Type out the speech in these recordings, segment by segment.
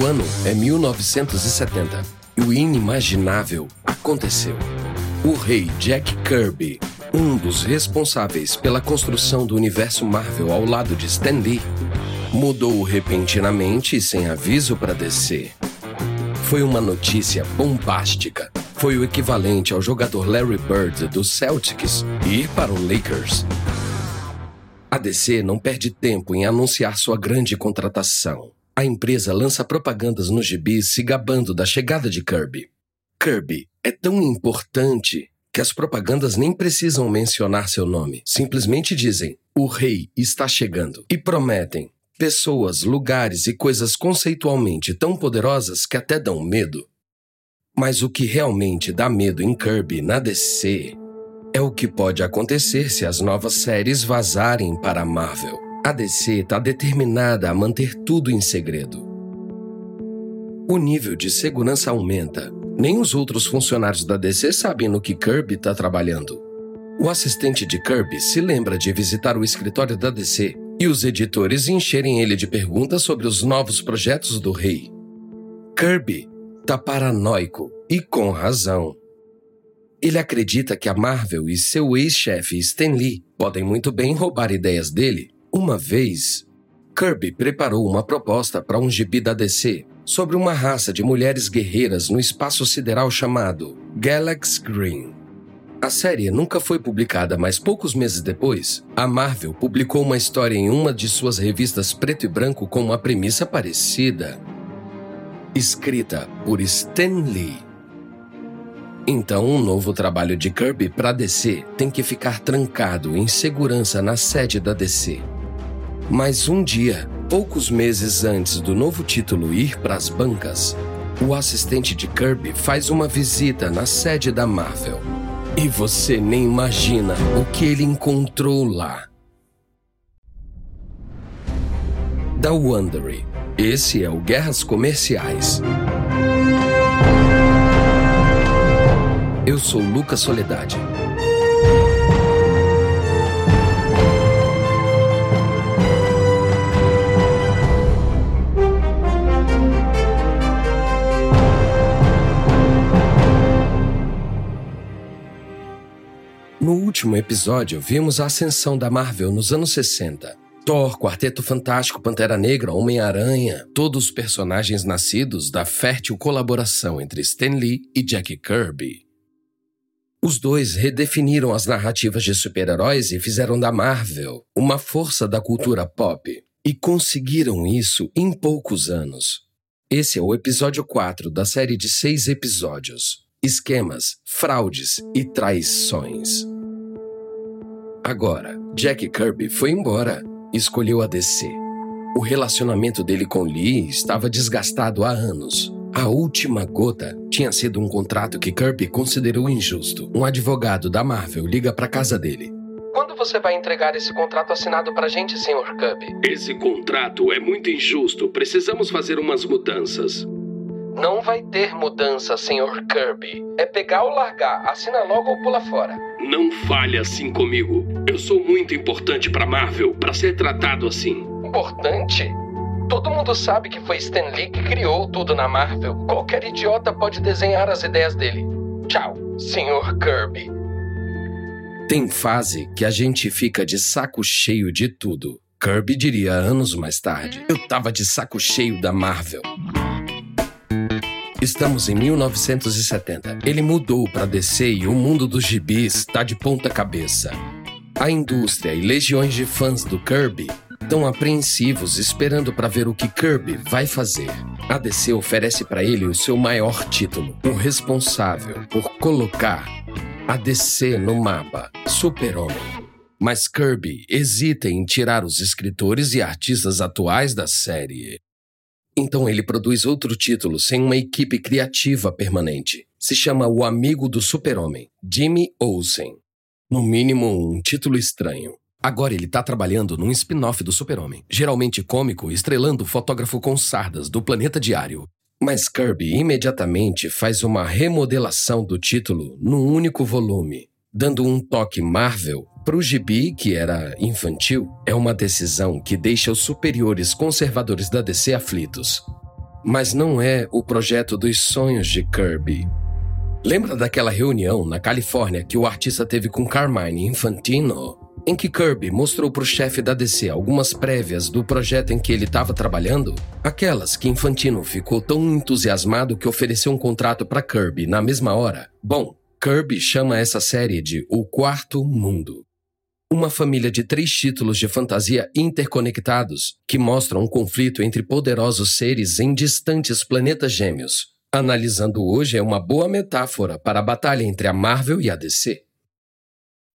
O ano é 1970 e o inimaginável aconteceu. O rei Jack Kirby, um dos responsáveis pela construção do universo Marvel ao lado de Stan Lee, mudou repentinamente e sem aviso para DC. Foi uma notícia bombástica. Foi o equivalente ao jogador Larry Bird dos Celtics ir para o Lakers. A DC não perde tempo em anunciar sua grande contratação. A empresa lança propagandas nos gibis se gabando da chegada de Kirby. Kirby é tão importante que as propagandas nem precisam mencionar seu nome. Simplesmente dizem: o rei está chegando. E prometem pessoas, lugares e coisas conceitualmente tão poderosas que até dão medo. Mas o que realmente dá medo em Kirby na DC é o que pode acontecer se as novas séries vazarem para a Marvel. A DC está determinada a manter tudo em segredo. O nível de segurança aumenta. Nem os outros funcionários da DC sabem no que Kirby está trabalhando. O assistente de Kirby se lembra de visitar o escritório da DC e os editores encherem ele de perguntas sobre os novos projetos do rei. Kirby tá paranoico e com razão. Ele acredita que a Marvel e seu ex-chefe Stan Lee podem muito bem roubar ideias dele. Uma vez, Kirby preparou uma proposta para um gibi da DC sobre uma raça de mulheres guerreiras no espaço sideral chamado Galax Green. A série nunca foi publicada, mas poucos meses depois, a Marvel publicou uma história em uma de suas revistas preto e branco com uma premissa parecida. Escrita por Stan Lee. Então, um novo trabalho de Kirby para DC tem que ficar trancado em segurança na sede da DC. Mas um dia, poucos meses antes do novo título ir para as bancas, o assistente de Kirby faz uma visita na sede da Marvel. E você nem imagina o que ele encontrou lá. Da Wondery. Esse é o Guerras Comerciais. Eu sou Lucas Soledade. No último episódio, vimos a ascensão da Marvel nos anos 60. Thor, Quarteto Fantástico, Pantera Negra, Homem-Aranha, todos os personagens nascidos da fértil colaboração entre Stan Lee e Jack Kirby. Os dois redefiniram as narrativas de super-heróis e fizeram da Marvel uma força da cultura pop. E conseguiram isso em poucos anos. Esse é o episódio 4 da série de seis episódios esquemas, fraudes e traições. Agora, Jack Kirby foi embora, escolheu a DC. O relacionamento dele com Lee estava desgastado há anos. A última gota tinha sido um contrato que Kirby considerou injusto. Um advogado da Marvel liga para casa dele. Quando você vai entregar esse contrato assinado pra gente, Sr. Kirby? Esse contrato é muito injusto. Precisamos fazer umas mudanças. Não vai ter mudança, Sr. Kirby. É pegar ou largar. Assina logo ou pula fora. Não fale assim comigo. Eu sou muito importante para Marvel para ser tratado assim. Importante? Todo mundo sabe que foi Stan Lee que criou tudo na Marvel. Qualquer idiota pode desenhar as ideias dele. Tchau, Sr. Kirby. Tem fase que a gente fica de saco cheio de tudo. Kirby diria anos mais tarde. Eu tava de saco cheio da Marvel. Estamos em 1970. Ele mudou para DC e o mundo dos gibis está de ponta cabeça. A indústria e legiões de fãs do Kirby estão apreensivos esperando para ver o que Kirby vai fazer. A DC oferece para ele o seu maior título, o responsável por colocar a DC no mapa, Super-Homem. Mas Kirby hesita em tirar os escritores e artistas atuais da série. Então ele produz outro título sem uma equipe criativa permanente. Se chama O Amigo do Super-Homem, Jimmy Olsen. No mínimo, um título estranho. Agora ele está trabalhando num spin-off do Super-Homem, geralmente cômico, estrelando o fotógrafo com sardas do Planeta Diário. Mas Kirby imediatamente faz uma remodelação do título num único volume, dando um toque Marvel para o gibi, que era infantil, é uma decisão que deixa os superiores conservadores da DC aflitos. mas não é o projeto dos sonhos de Kirby. Lembra daquela reunião na Califórnia que o artista teve com Carmine Infantino? Em que Kirby mostrou para o chefe da DC algumas prévias do projeto em que ele estava trabalhando? Aquelas que Infantino ficou tão entusiasmado que ofereceu um contrato para Kirby na mesma hora? Bom, Kirby chama essa série de O Quarto Mundo. Uma família de três títulos de fantasia interconectados que mostram um conflito entre poderosos seres em distantes planetas gêmeos. Analisando hoje é uma boa metáfora para a batalha entre a Marvel e a DC.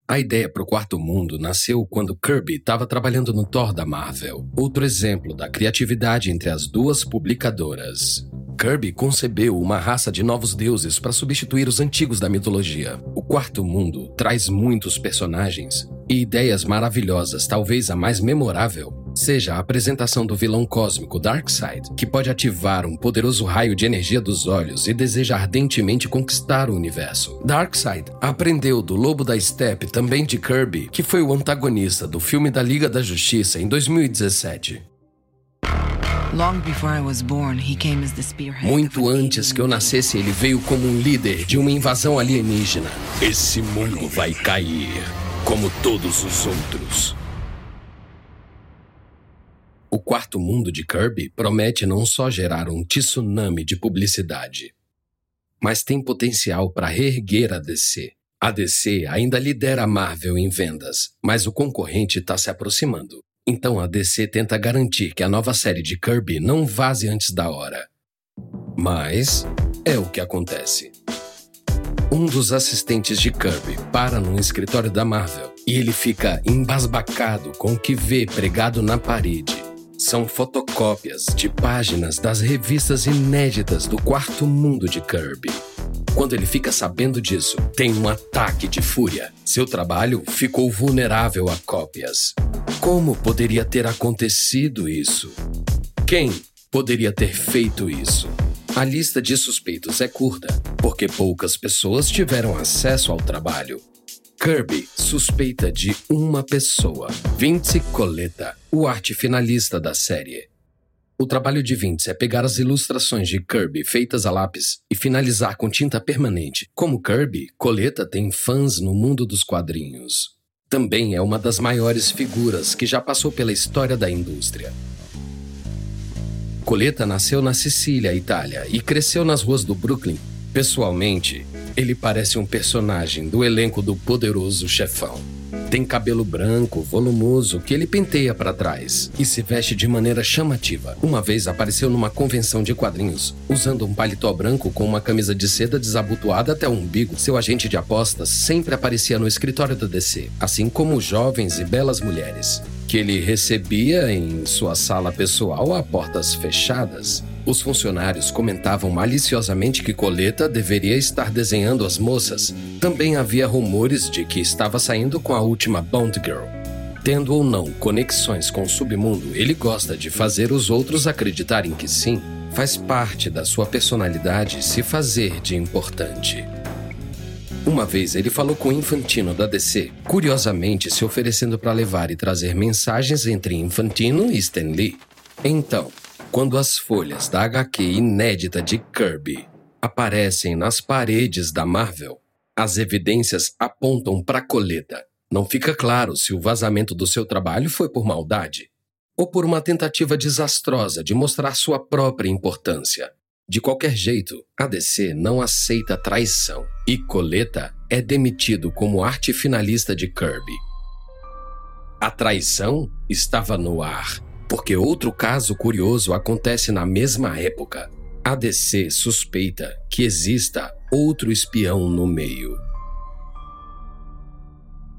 A ideia para o quarto mundo nasceu quando Kirby estava trabalhando no Thor da Marvel, outro exemplo da criatividade entre as duas publicadoras. Kirby concebeu uma raça de novos deuses para substituir os antigos da mitologia. O quarto mundo traz muitos personagens e ideias maravilhosas, talvez a mais memorável seja a apresentação do vilão cósmico Darkseid, que pode ativar um poderoso raio de energia dos olhos e deseja ardentemente conquistar o universo. Darkseid aprendeu do Lobo da Steppe, também de Kirby, que foi o antagonista do filme da Liga da Justiça em 2017. Muito antes que eu nascesse, ele veio como um líder de uma invasão alienígena. Esse mundo vai cair, como todos os outros. O quarto mundo de Kirby promete não só gerar um tsunami de publicidade, mas tem potencial para reerguer a DC. A DC ainda lidera a Marvel em vendas, mas o concorrente está se aproximando. Então a DC tenta garantir que a nova série de Kirby não vaze antes da hora. Mas é o que acontece. Um dos assistentes de Kirby para num escritório da Marvel e ele fica embasbacado com o que vê pregado na parede são fotocópias de páginas das revistas inéditas do quarto mundo de Kirby. Quando ele fica sabendo disso, tem um ataque de fúria. Seu trabalho ficou vulnerável a cópias. Como poderia ter acontecido isso? Quem poderia ter feito isso? A lista de suspeitos é curta, porque poucas pessoas tiveram acesso ao trabalho. Kirby suspeita de uma pessoa, Vince Coletta, o arte finalista da série. O trabalho de Vince é pegar as ilustrações de Kirby feitas a lápis e finalizar com tinta permanente. Como Kirby, Coletta tem fãs no mundo dos quadrinhos. Também é uma das maiores figuras que já passou pela história da indústria. Coletta nasceu na Sicília, Itália, e cresceu nas ruas do Brooklyn. Pessoalmente, ele parece um personagem do elenco do Poderoso Chefão. Tem cabelo branco, volumoso, que ele penteia para trás e se veste de maneira chamativa. Uma vez apareceu numa convenção de quadrinhos, usando um paletó branco com uma camisa de seda desabotoada até o umbigo. Seu agente de apostas sempre aparecia no escritório da DC, assim como jovens e belas mulheres, que ele recebia em sua sala pessoal a portas fechadas. Os funcionários comentavam maliciosamente que Coleta deveria estar desenhando as moças. Também havia rumores de que estava saindo com a última Bond Girl. Tendo ou não conexões com o submundo, ele gosta de fazer os outros acreditarem que sim. Faz parte da sua personalidade se fazer de importante. Uma vez ele falou com o Infantino da DC, curiosamente se oferecendo para levar e trazer mensagens entre Infantino e Stan Lee. Então, quando as folhas da HQ inédita de Kirby aparecem nas paredes da Marvel, as evidências apontam para coleta. Não fica claro se o vazamento do seu trabalho foi por maldade ou por uma tentativa desastrosa de mostrar sua própria importância. De qualquer jeito, a DC não aceita traição e Coleta é demitido como arte finalista de Kirby. A traição estava no ar porque outro caso curioso acontece na mesma época. A DC suspeita que exista outro espião no meio.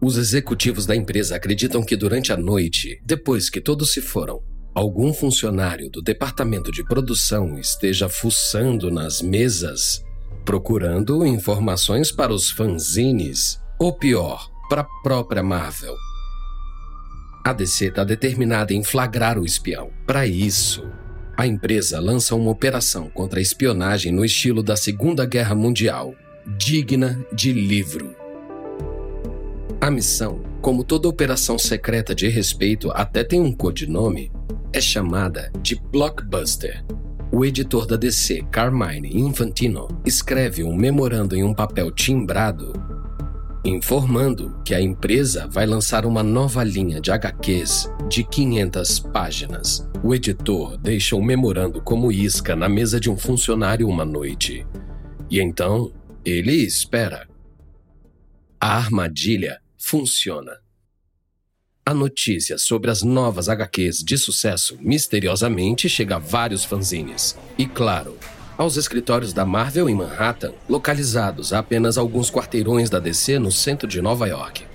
Os executivos da empresa acreditam que durante a noite, depois que todos se foram, algum funcionário do departamento de produção esteja fuçando nas mesas, procurando informações para os fanzines, ou pior, para a própria Marvel. A DC está determinada em flagrar o espião. Para isso, a empresa lança uma operação contra a espionagem no estilo da Segunda Guerra Mundial, digna de livro. A missão, como toda operação secreta de respeito até tem um codinome, é chamada de Blockbuster. o editor da DC, Carmine Infantino, escreve um memorando em um papel timbrado informando que a empresa vai lançar uma nova linha de HQs de 500 páginas. O editor deixa um memorando como isca na mesa de um funcionário uma noite. E então, ele espera. A armadilha funciona. A notícia sobre as novas HQs de sucesso misteriosamente chega a vários fanzines. E claro, aos escritórios da Marvel em Manhattan, localizados a apenas alguns quarteirões da DC no centro de Nova York.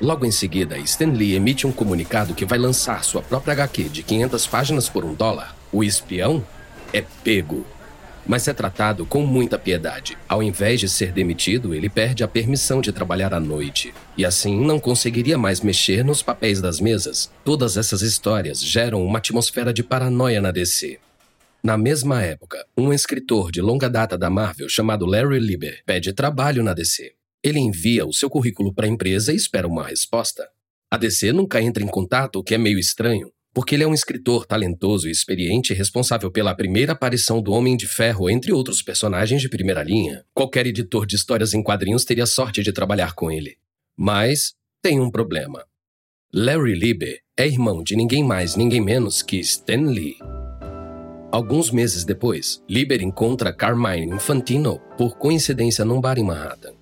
Logo em seguida, Stan Lee emite um comunicado que vai lançar sua própria HQ de 500 páginas por um dólar. O espião é pego, mas é tratado com muita piedade. Ao invés de ser demitido, ele perde a permissão de trabalhar à noite e assim não conseguiria mais mexer nos papéis das mesas. Todas essas histórias geram uma atmosfera de paranoia na DC. Na mesma época, um escritor de longa data da Marvel chamado Larry Lieber pede trabalho na DC. Ele envia o seu currículo para a empresa e espera uma resposta. A DC nunca entra em contato, o que é meio estranho, porque ele é um escritor talentoso e experiente responsável pela primeira aparição do Homem de Ferro entre outros personagens de primeira linha. Qualquer editor de histórias em quadrinhos teria sorte de trabalhar com ele. Mas tem um problema. Larry Lieber é irmão de ninguém mais, ninguém menos que Stan Lee. Alguns meses depois, Lieber encontra Carmine Infantino por coincidência num bar em Manhattan.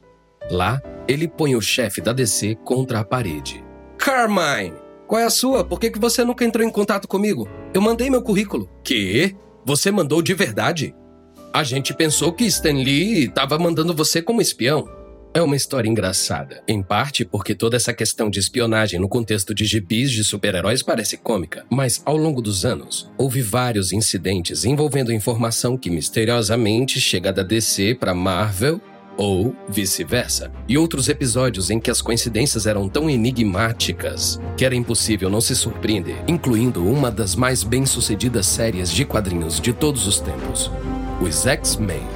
Lá, ele põe o chefe da DC contra a parede. Carmine, qual é a sua? Por que, que você nunca entrou em contato comigo? Eu mandei meu currículo. Que? Você mandou de verdade? A gente pensou que Stan Lee estava mandando você como espião. É uma história engraçada, em parte porque toda essa questão de espionagem no contexto de gibis de super-heróis parece cômica, mas ao longo dos anos, houve vários incidentes envolvendo informação que misteriosamente chega da DC para Marvel ou vice-versa, e outros episódios em que as coincidências eram tão enigmáticas que era impossível não se surpreender, incluindo uma das mais bem-sucedidas séries de quadrinhos de todos os tempos, os X-Men.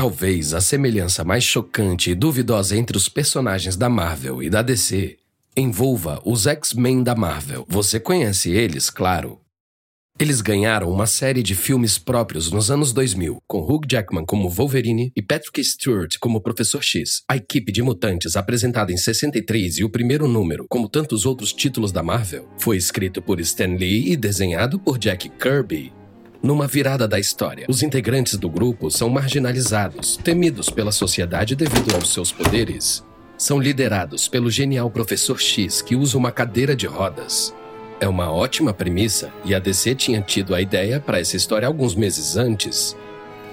Talvez a semelhança mais chocante e duvidosa entre os personagens da Marvel e da DC envolva os X-Men da Marvel. Você conhece eles, claro. Eles ganharam uma série de filmes próprios nos anos 2000, com Hugh Jackman como Wolverine e Patrick Stewart como Professor X. A equipe de mutantes, apresentada em 63 e o primeiro número, como tantos outros títulos da Marvel, foi escrito por Stan Lee e desenhado por Jack Kirby. Numa virada da história, os integrantes do grupo são marginalizados, temidos pela sociedade devido aos seus poderes. São liderados pelo genial Professor X, que usa uma cadeira de rodas. É uma ótima premissa, e a DC tinha tido a ideia para essa história alguns meses antes.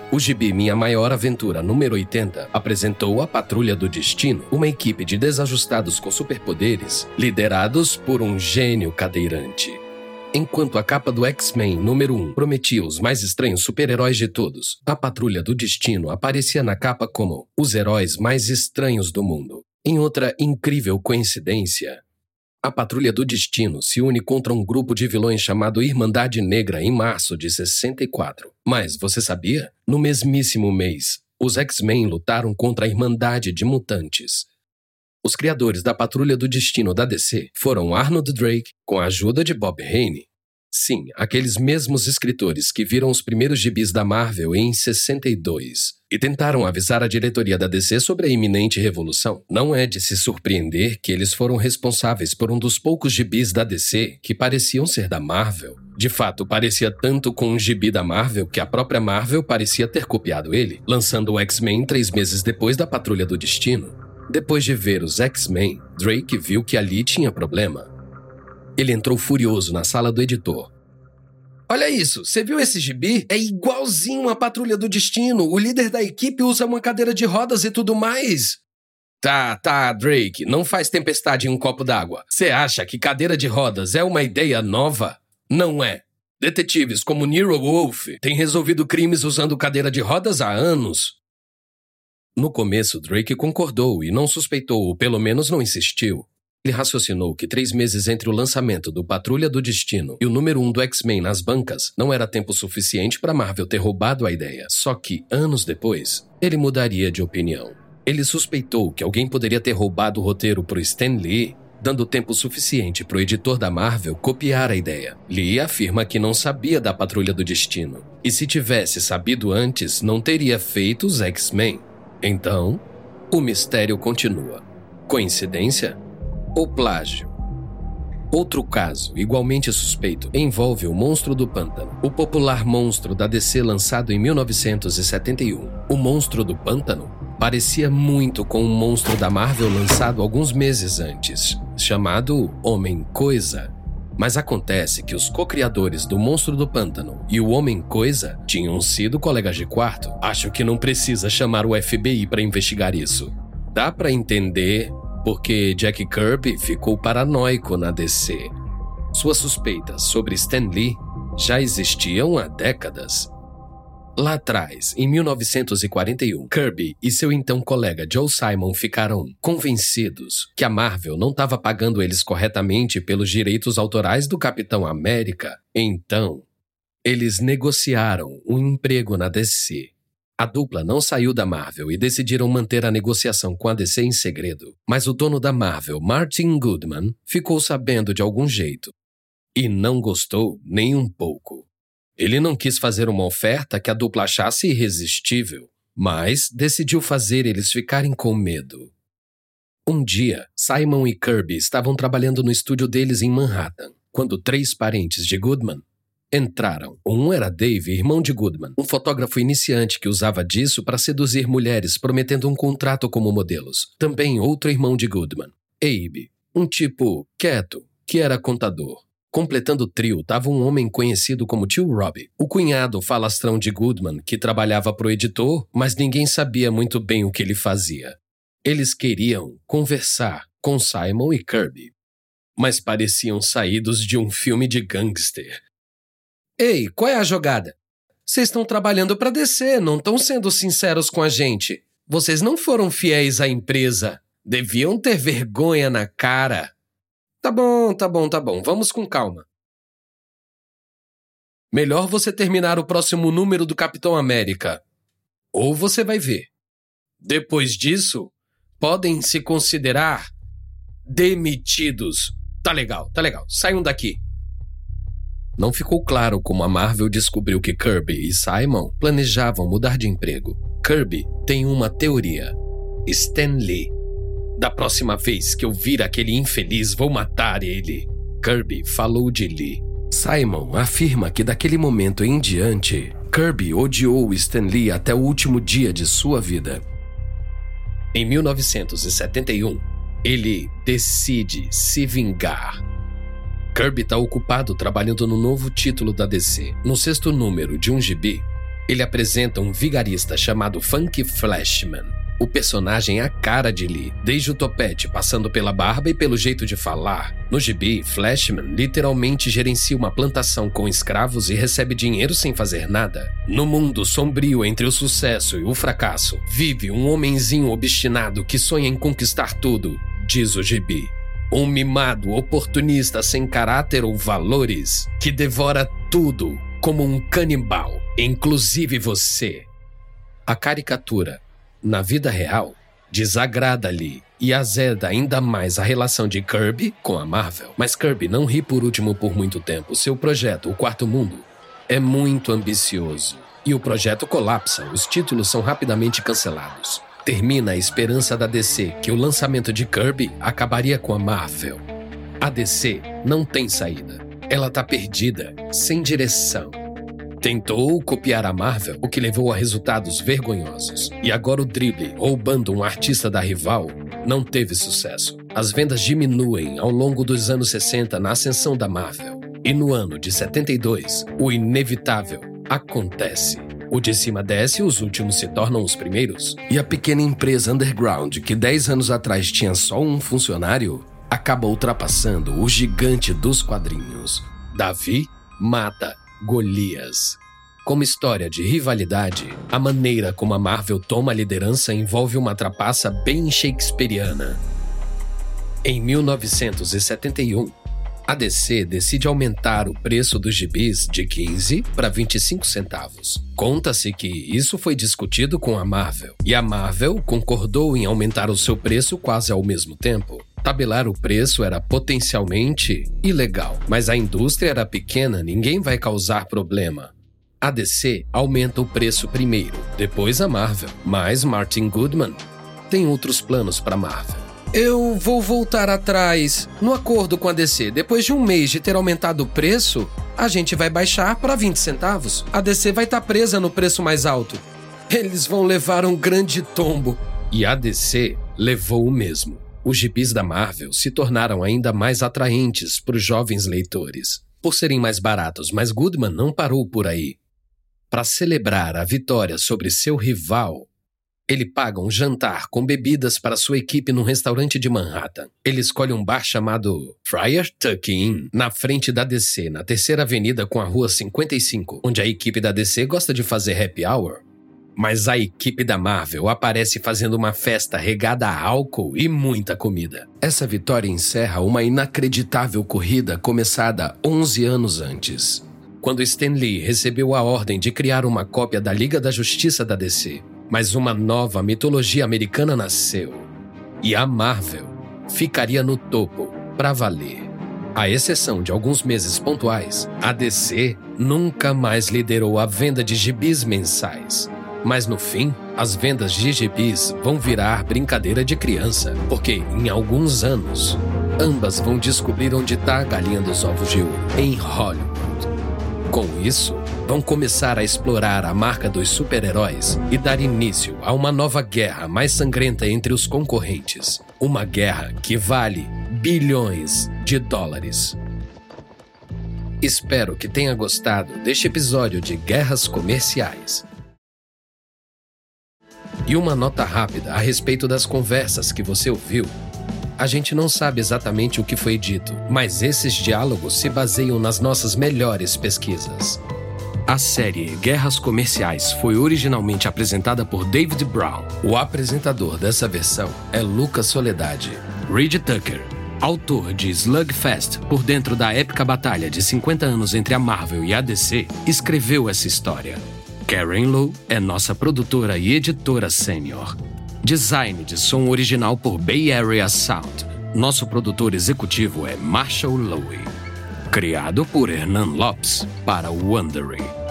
O gibi Minha Maior Aventura número 80 apresentou a Patrulha do Destino, uma equipe de desajustados com superpoderes, liderados por um gênio cadeirante. Enquanto a capa do X-Men número 1 prometia os mais estranhos super-heróis de todos, a Patrulha do Destino aparecia na capa como os heróis mais estranhos do mundo. Em outra incrível coincidência, a Patrulha do Destino se une contra um grupo de vilões chamado Irmandade Negra em março de 64. Mas você sabia? No mesmíssimo mês, os X-Men lutaram contra a Irmandade de Mutantes, os criadores da Patrulha do Destino da DC foram Arnold Drake, com a ajuda de Bob Haney. Sim, aqueles mesmos escritores que viram os primeiros gibis da Marvel em 62 e tentaram avisar a diretoria da DC sobre a iminente revolução. Não é de se surpreender que eles foram responsáveis por um dos poucos gibis da DC que pareciam ser da Marvel. De fato, parecia tanto com um gibi da Marvel que a própria Marvel parecia ter copiado ele, lançando o X-Men três meses depois da Patrulha do Destino. Depois de ver os X-Men, Drake viu que ali tinha problema. Ele entrou furioso na sala do editor. Olha isso, você viu esse gibi? É igualzinho a Patrulha do Destino. O líder da equipe usa uma cadeira de rodas e tudo mais. Tá, tá, Drake, não faz tempestade em um copo d'água. Você acha que cadeira de rodas é uma ideia nova? Não é. Detetives como Nero Wolf têm resolvido crimes usando cadeira de rodas há anos. No começo, Drake concordou e não suspeitou, ou pelo menos não insistiu. Ele raciocinou que três meses entre o lançamento do Patrulha do Destino e o número um do X-Men nas bancas não era tempo suficiente para Marvel ter roubado a ideia. Só que, anos depois, ele mudaria de opinião. Ele suspeitou que alguém poderia ter roubado o roteiro para Stan Lee dando tempo suficiente para o editor da Marvel copiar a ideia. Lee afirma que não sabia da Patrulha do Destino, e se tivesse sabido antes, não teria feito os X-Men. Então, o mistério continua. Coincidência ou plágio? Outro caso, igualmente suspeito, envolve o Monstro do Pântano, o popular monstro da DC lançado em 1971. O Monstro do Pântano parecia muito com um monstro da Marvel lançado alguns meses antes, chamado Homem-Coisa. Mas acontece que os co-criadores do Monstro do Pântano e o Homem-Coisa tinham sido colegas de quarto. Acho que não precisa chamar o FBI para investigar isso. Dá para entender porque Jack Kirby ficou paranoico na DC. Suas suspeitas sobre Stan Lee já existiam há décadas. Lá atrás, em 1941, Kirby e seu então colega Joe Simon ficaram convencidos que a Marvel não estava pagando eles corretamente pelos direitos autorais do Capitão América. Então, eles negociaram um emprego na DC a dupla não saiu da Marvel e decidiram manter a negociação com a DC em segredo, mas o dono da Marvel, Martin Goodman, ficou sabendo de algum jeito. E não gostou nem um pouco. Ele não quis fazer uma oferta que a dupla achasse irresistível, mas decidiu fazer eles ficarem com medo. Um dia, Simon e Kirby estavam trabalhando no estúdio deles em Manhattan, quando três parentes de Goodman entraram. Um era Dave, irmão de Goodman, um fotógrafo iniciante que usava disso para seduzir mulheres, prometendo um contrato como modelos. Também outro irmão de Goodman, Abe, um tipo quieto, que era contador. Completando o trio estava um homem conhecido como Tio Robbie, o cunhado falastrão de Goodman, que trabalhava para o editor, mas ninguém sabia muito bem o que ele fazia. Eles queriam conversar com Simon e Kirby, mas pareciam saídos de um filme de gangster. Ei, qual é a jogada? Vocês estão trabalhando para descer, não estão sendo sinceros com a gente. Vocês não foram fiéis à empresa. Deviam ter vergonha na cara. Tá bom, tá bom, tá bom. Vamos com calma. Melhor você terminar o próximo número do Capitão América. Ou você vai ver. Depois disso, podem se considerar demitidos. Tá legal, tá legal. Saiam daqui. Não ficou claro como a Marvel descobriu que Kirby e Simon planejavam mudar de emprego. Kirby tem uma teoria. Stan Lee. Da próxima vez que eu vir aquele infeliz, vou matar ele. Kirby falou de Lee. Simon afirma que daquele momento em diante, Kirby odiou Stan Lee até o último dia de sua vida. Em 1971, ele decide se vingar Kirby está ocupado trabalhando no novo título da DC. No sexto número de um gibi, ele apresenta um vigarista chamado Funky Flashman. O personagem é a cara de Lee, desde o topete, passando pela barba e pelo jeito de falar. No gibi, Flashman literalmente gerencia uma plantação com escravos e recebe dinheiro sem fazer nada. No mundo sombrio entre o sucesso e o fracasso, vive um homenzinho obstinado que sonha em conquistar tudo, diz o gibi. Um mimado oportunista sem caráter ou valores que devora tudo como um canibal, inclusive você. A caricatura, na vida real, desagrada-lhe e azeda ainda mais a relação de Kirby com a Marvel. Mas Kirby não ri por último por muito tempo. Seu projeto, O Quarto Mundo, é muito ambicioso. E o projeto colapsa, os títulos são rapidamente cancelados termina a esperança da DC que o lançamento de Kirby acabaria com a Marvel. A DC não tem saída. Ela tá perdida, sem direção. Tentou copiar a Marvel, o que levou a resultados vergonhosos. E agora o drible, roubando um artista da rival, não teve sucesso. As vendas diminuem ao longo dos anos 60 na ascensão da Marvel. E no ano de 72, o inevitável acontece. O de cima desce os últimos se tornam os primeiros. E a pequena empresa underground, que 10 anos atrás tinha só um funcionário, acaba ultrapassando o gigante dos quadrinhos. Davi mata Golias. Como história de rivalidade, a maneira como a Marvel toma a liderança envolve uma trapaça bem shakespeariana. Em 1971, a DC decide aumentar o preço dos gibis de 15 para 25 centavos. Conta-se que isso foi discutido com a Marvel, e a Marvel concordou em aumentar o seu preço quase ao mesmo tempo. Tabelar o preço era potencialmente ilegal, mas a indústria era pequena, ninguém vai causar problema. A DC aumenta o preço primeiro, depois a Marvel, mas Martin Goodman tem outros planos para Marvel. Eu vou voltar atrás. No acordo com a DC, depois de um mês de ter aumentado o preço, a gente vai baixar para 20 centavos. A DC vai estar tá presa no preço mais alto. Eles vão levar um grande tombo. E a DC levou o mesmo. Os gibis da Marvel se tornaram ainda mais atraentes para os jovens leitores, por serem mais baratos, mas Goodman não parou por aí. Para celebrar a vitória sobre seu rival, ele paga um jantar com bebidas para sua equipe num restaurante de Manhattan. Ele escolhe um bar chamado Friar Tuck Inn, na frente da DC, na terceira avenida com a rua 55, onde a equipe da DC gosta de fazer happy hour. Mas a equipe da Marvel aparece fazendo uma festa regada a álcool e muita comida. Essa vitória encerra uma inacreditável corrida começada 11 anos antes, quando Stan Lee recebeu a ordem de criar uma cópia da Liga da Justiça da DC. Mas uma nova mitologia americana nasceu. E a Marvel ficaria no topo para valer. À exceção de alguns meses pontuais, a DC nunca mais liderou a venda de gibis mensais. Mas no fim, as vendas de gibis vão virar brincadeira de criança, porque em alguns anos, ambas vão descobrir onde está a galinha dos ovos de ouro, em Hollywood. Com isso, vão começar a explorar a marca dos super-heróis e dar início a uma nova guerra mais sangrenta entre os concorrentes. Uma guerra que vale bilhões de dólares. Espero que tenha gostado deste episódio de Guerras Comerciais. E uma nota rápida a respeito das conversas que você ouviu. A gente não sabe exatamente o que foi dito, mas esses diálogos se baseiam nas nossas melhores pesquisas. A série Guerras Comerciais foi originalmente apresentada por David Brown. O apresentador dessa versão é Lucas Soledade. Reed Tucker, autor de Slugfest, por dentro da épica batalha de 50 anos entre a Marvel e a DC, escreveu essa história. Karen Lowe é nossa produtora e editora sênior. Design de som original por Bay Area Sound. Nosso produtor executivo é Marshall Lowe. Criado por Hernan Lopes para Wondery.